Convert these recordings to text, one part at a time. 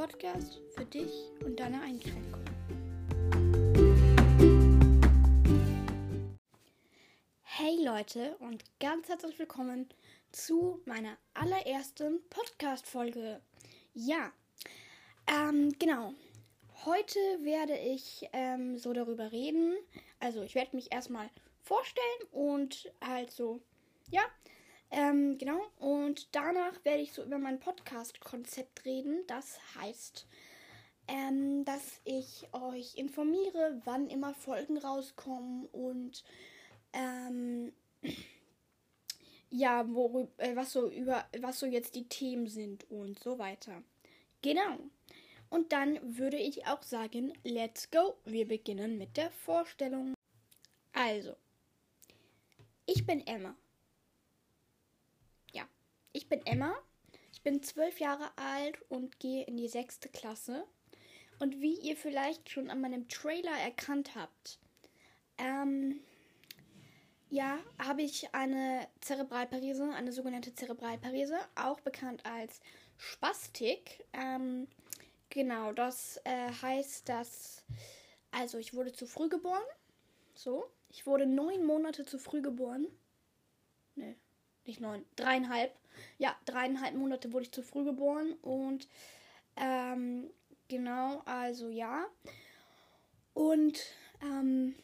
Podcast für dich und deine Einschränkungen. Hey Leute und ganz herzlich willkommen zu meiner allerersten Podcast-Folge. Ja, ähm, genau. Heute werde ich ähm, so darüber reden. Also ich werde mich erstmal vorstellen und halt so, ja, ähm, genau. Und danach werde ich so über mein Podcast-Konzept reden. Das heißt, ähm, dass ich euch informiere, wann immer Folgen rauskommen und ähm, ja, worüber, äh, was so über, was so jetzt die Themen sind und so weiter. Genau. Und dann würde ich auch sagen, let's go. Wir beginnen mit der Vorstellung. Also, ich bin Emma. Bin Emma. Ich bin zwölf Jahre alt und gehe in die sechste Klasse. Und wie ihr vielleicht schon an meinem Trailer erkannt habt, ähm, ja, habe ich eine Zerebralparese, eine sogenannte Zerebralparese, auch bekannt als Spastik. Ähm, Genau, das äh, heißt, dass. Also, ich wurde zu früh geboren. So. Ich wurde neun Monate zu früh geboren. Ne, nicht neun. Dreieinhalb. Ja, dreieinhalb Monate wurde ich zu früh geboren. Und. Ähm, genau, also ja. Und. Ähm,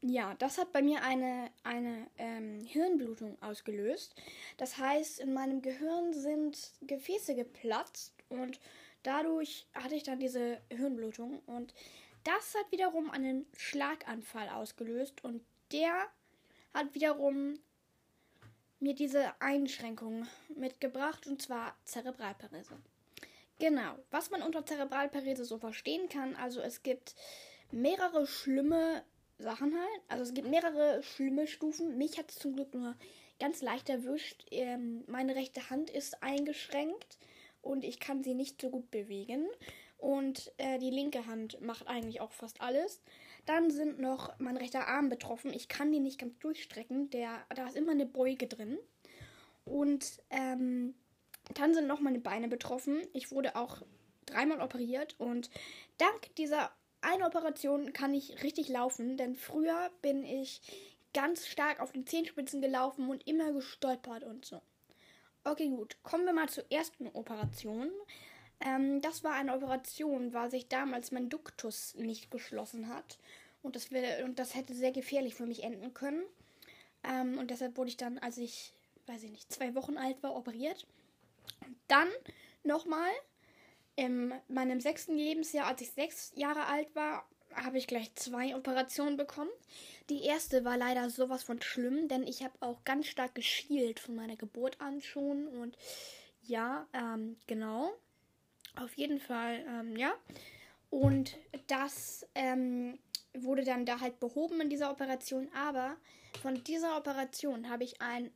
ja, das hat bei mir eine, eine ähm, Hirnblutung ausgelöst. Das heißt, in meinem Gehirn sind Gefäße geplatzt und Dadurch hatte ich dann diese Hirnblutung und das hat wiederum einen Schlaganfall ausgelöst und der hat wiederum mir diese Einschränkung mitgebracht und zwar Zerebralparese. Genau, was man unter Zerebralparese so verstehen kann, also es gibt mehrere schlimme Sachen halt, also es gibt mehrere schlimme Stufen. Mich hat es zum Glück nur ganz leicht erwischt. Ähm, meine rechte Hand ist eingeschränkt und ich kann sie nicht so gut bewegen. Und äh, die linke Hand macht eigentlich auch fast alles. Dann sind noch mein rechter Arm betroffen. Ich kann den nicht ganz durchstrecken. Der, da ist immer eine Beuge drin. Und ähm, dann sind noch meine Beine betroffen. Ich wurde auch dreimal operiert. Und dank dieser einen Operation kann ich richtig laufen. Denn früher bin ich ganz stark auf den Zehenspitzen gelaufen und immer gestolpert und so. Okay, gut. Kommen wir mal zur ersten Operation. Ähm, das war eine Operation, weil sich damals mein Duktus nicht geschlossen hat. Und das, wär, und das hätte sehr gefährlich für mich enden können. Ähm, und deshalb wurde ich dann, als ich, weiß ich nicht, zwei Wochen alt war, operiert. Und dann nochmal in meinem sechsten Lebensjahr, als ich sechs Jahre alt war, habe ich gleich zwei Operationen bekommen. Die erste war leider sowas von schlimm, denn ich habe auch ganz stark geschielt von meiner Geburt an schon. Und ja, ähm, genau. Auf jeden Fall, ähm, ja. Und das ähm, wurde dann da halt behoben in dieser Operation. Aber von dieser Operation habe ich ein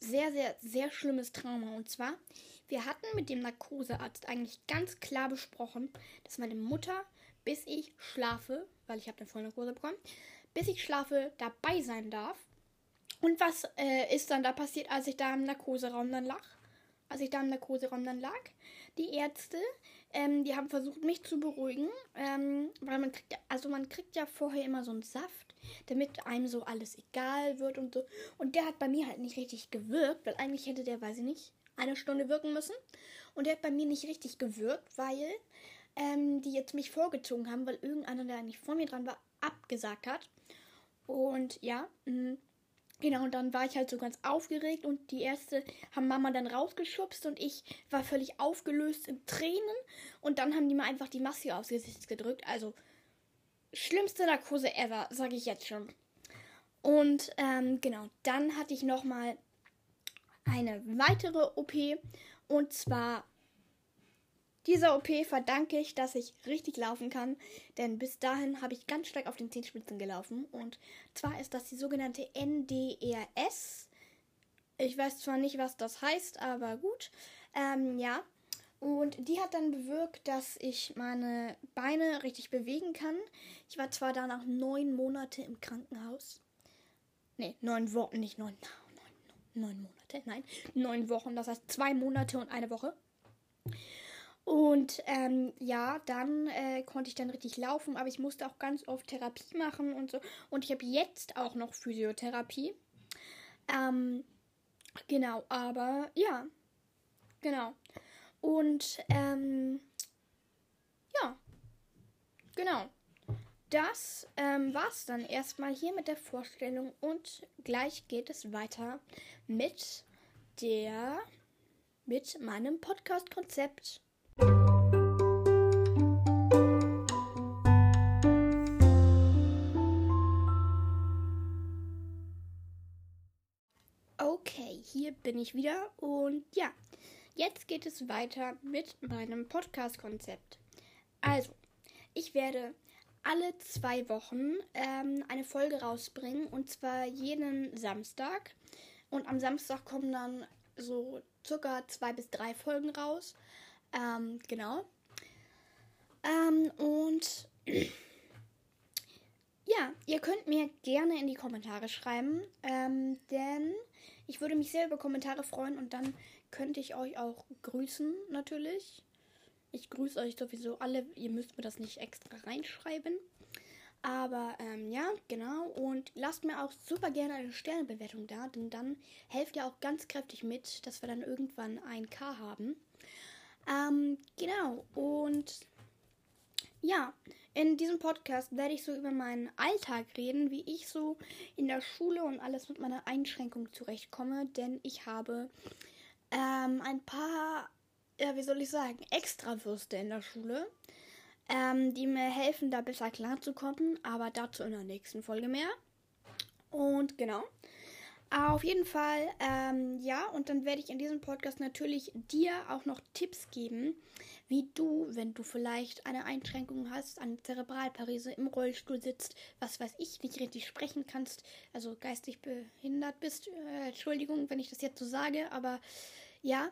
sehr, sehr, sehr schlimmes Trauma. Und zwar, wir hatten mit dem Narkosearzt eigentlich ganz klar besprochen, dass meine Mutter bis ich schlafe, weil ich habe eine Vollnarkose bekommen, bis ich schlafe dabei sein darf. Und was äh, ist dann da passiert, als ich da im Narkoseraum dann lag? Als ich da im Narkoseraum dann lag? Die Ärzte, ähm, die haben versucht, mich zu beruhigen, ähm, weil man kriegt ja, also man kriegt ja vorher immer so einen Saft, damit einem so alles egal wird und so. Und der hat bei mir halt nicht richtig gewirkt, weil eigentlich hätte der, weiß ich nicht, eine Stunde wirken müssen. Und der hat bei mir nicht richtig gewirkt, weil ähm, die jetzt mich vorgezogen haben, weil irgendeiner, der eigentlich vor mir dran war, abgesagt hat. Und ja, mh, genau, und dann war ich halt so ganz aufgeregt und die erste haben Mama dann rausgeschubst und ich war völlig aufgelöst in Tränen und dann haben die mir einfach die Maske aufs Gesicht gedrückt. Also schlimmste Narkose ever, sage ich jetzt schon. Und ähm, genau, dann hatte ich nochmal eine weitere OP und zwar dieser OP verdanke ich, dass ich richtig laufen kann, denn bis dahin habe ich ganz stark auf den Zehenspitzen gelaufen. Und zwar ist das die sogenannte NDRS. Ich weiß zwar nicht, was das heißt, aber gut. Ähm, ja. Und die hat dann bewirkt, dass ich meine Beine richtig bewegen kann. Ich war zwar danach neun Monate im Krankenhaus. Ne, neun Wochen, nicht neun, neun, neun Monate, nein, neun Wochen. Das heißt zwei Monate und eine Woche. Und ähm, ja, dann äh, konnte ich dann richtig laufen, aber ich musste auch ganz oft Therapie machen und so. Und ich habe jetzt auch noch Physiotherapie. Ähm, genau, aber ja, genau. Und ähm, ja, genau. Das ähm, war's dann erstmal hier mit der Vorstellung und gleich geht es weiter mit der mit meinem Podcast-Konzept. Okay, hier bin ich wieder und ja, jetzt geht es weiter mit meinem Podcast-Konzept. Also, ich werde alle zwei Wochen ähm, eine Folge rausbringen und zwar jeden Samstag. Und am Samstag kommen dann so circa zwei bis drei Folgen raus. Ähm, genau. Ähm, und ja, ihr könnt mir gerne in die Kommentare schreiben, ähm, denn ich würde mich sehr über Kommentare freuen und dann könnte ich euch auch grüßen, natürlich. Ich grüße euch sowieso alle. Ihr müsst mir das nicht extra reinschreiben. Aber ähm, ja, genau. Und lasst mir auch super gerne eine Sternebewertung da, denn dann helft ihr auch ganz kräftig mit, dass wir dann irgendwann ein K haben. Ähm, genau. Und ja, in diesem Podcast werde ich so über meinen Alltag reden, wie ich so in der Schule und alles mit meiner Einschränkung zurechtkomme, denn ich habe ähm, ein paar ja, wie soll ich sagen, Extrawürste in der Schule, ähm, die mir helfen, da besser klarzukommen. Aber dazu in der nächsten Folge mehr. Und genau. Auf jeden Fall, ähm, ja, und dann werde ich in diesem Podcast natürlich dir auch noch Tipps geben, wie du, wenn du vielleicht eine Einschränkung hast, eine Zerebralparese, im Rollstuhl sitzt, was weiß ich, nicht richtig sprechen kannst, also geistig behindert bist. Äh, Entschuldigung, wenn ich das jetzt so sage, aber ja,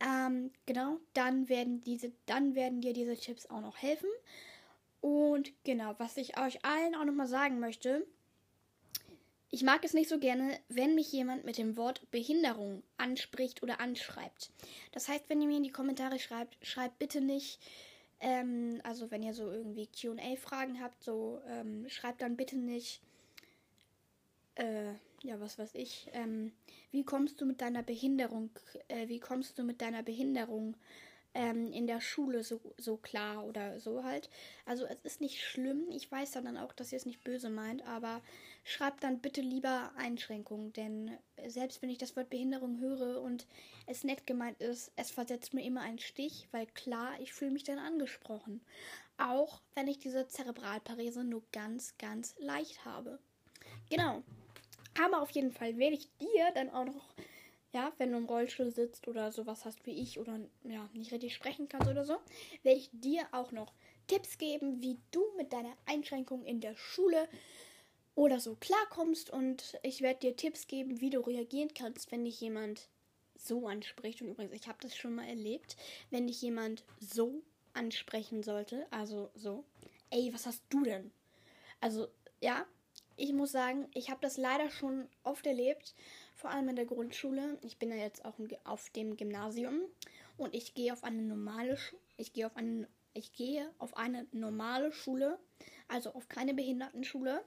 ähm, genau, dann werden diese, dann werden dir diese Tipps auch noch helfen. Und genau, was ich euch allen auch nochmal sagen möchte, ich mag es nicht so gerne, wenn mich jemand mit dem Wort Behinderung anspricht oder anschreibt. Das heißt, wenn ihr mir in die Kommentare schreibt, schreibt bitte nicht, ähm, also wenn ihr so irgendwie QA-Fragen habt, so ähm, schreibt dann bitte nicht, äh, ja, was weiß ich, ähm, wie kommst du mit deiner Behinderung, äh, wie kommst du mit deiner Behinderung ähm, in der Schule so, so klar oder so halt. Also es ist nicht schlimm, ich weiß dann auch, dass ihr es nicht böse meint, aber schreibt dann bitte lieber Einschränkungen, denn selbst wenn ich das Wort Behinderung höre und es nett gemeint ist, es versetzt mir immer einen Stich, weil klar, ich fühle mich dann angesprochen. Auch wenn ich diese Zerebralparese nur ganz, ganz leicht habe. Genau. Aber auf jeden Fall werde ich dir dann auch noch, ja, wenn du im Rollstuhl sitzt oder sowas hast wie ich oder ja, nicht richtig sprechen kannst oder so, werde ich dir auch noch Tipps geben, wie du mit deiner Einschränkung in der Schule oder so klarkommst und ich werde dir Tipps geben, wie du reagieren kannst, wenn dich jemand so anspricht. Und übrigens, ich habe das schon mal erlebt, wenn dich jemand so ansprechen sollte, also so, ey, was hast du denn? Also, ja, ich muss sagen, ich habe das leider schon oft erlebt, vor allem in der Grundschule. Ich bin ja jetzt auch auf dem Gymnasium und ich gehe auf eine normale Sch ich gehe auf eine ich gehe auf eine normale Schule, also auf keine Behindertenschule.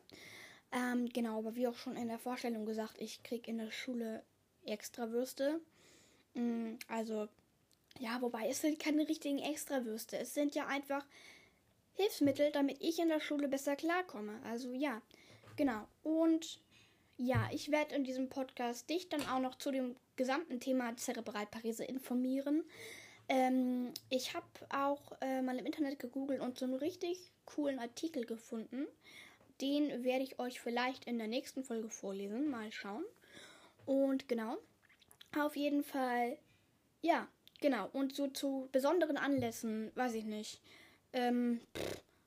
Ähm, genau, aber wie auch schon in der Vorstellung gesagt, ich kriege in der Schule Extrawürste. Mm, also, ja, wobei es sind keine richtigen Extrawürste. Es sind ja einfach Hilfsmittel, damit ich in der Schule besser klarkomme. Also ja, Genau. Und ja, ich werde in diesem Podcast dich dann auch noch zu dem gesamten Thema Zerebralparese informieren. Ähm, ich habe auch äh, mal im Internet gegoogelt und so einen richtig coolen Artikel gefunden. Den werde ich euch vielleicht in der nächsten Folge vorlesen. Mal schauen. Und genau. Auf jeden Fall. Ja, genau. Und so zu besonderen Anlässen, weiß ich nicht. Ähm,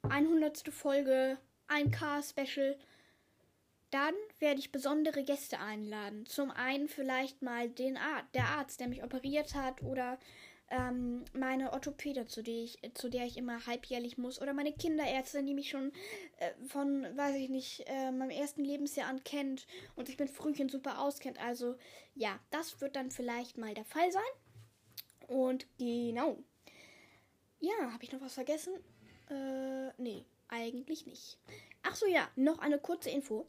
100. Folge, 1K-Special dann werde ich besondere Gäste einladen. Zum einen vielleicht mal den Ar der Arzt, der mich operiert hat, oder ähm, meine Orthopäde, zu der, ich, zu der ich immer halbjährlich muss, oder meine Kinderärztin, die mich schon äh, von, weiß ich nicht, äh, meinem ersten Lebensjahr an kennt und sich mit Frühchen super auskennt. Also ja, das wird dann vielleicht mal der Fall sein. Und genau. ja, habe ich noch was vergessen? Äh, nee, eigentlich nicht. Ach so, ja, noch eine kurze Info.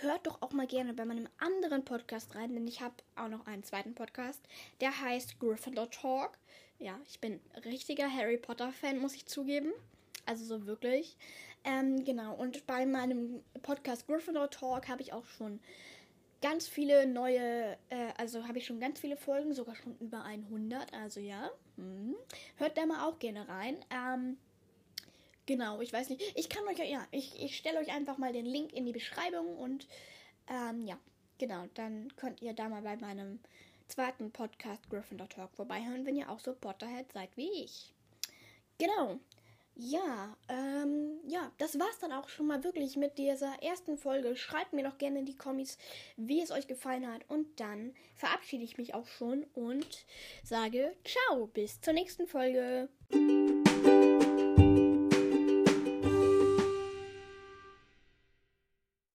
Hört doch auch mal gerne bei meinem anderen Podcast rein, denn ich habe auch noch einen zweiten Podcast. Der heißt Gryffindor Talk. Ja, ich bin richtiger Harry Potter-Fan, muss ich zugeben. Also so wirklich. Ähm, genau, und bei meinem Podcast Gryffindor Talk habe ich auch schon ganz viele neue, äh, also habe ich schon ganz viele Folgen, sogar schon über 100. Also ja, hm. hört da mal auch gerne rein. Ähm, genau, ich weiß nicht. Ich kann euch, ja, ich, ich stelle euch einfach mal den Link in die Beschreibung und ähm, ja, genau, dann könnt ihr da mal bei meinem zweiten Podcast Gryffindor Talk vorbeihören, wenn ihr auch so Potterhead seid wie ich. Genau. Ja, ähm, ja, das war's dann auch schon mal wirklich mit dieser ersten Folge. Schreibt mir doch gerne in die Kommis, wie es euch gefallen hat. Und dann verabschiede ich mich auch schon und sage ciao, bis zur nächsten Folge.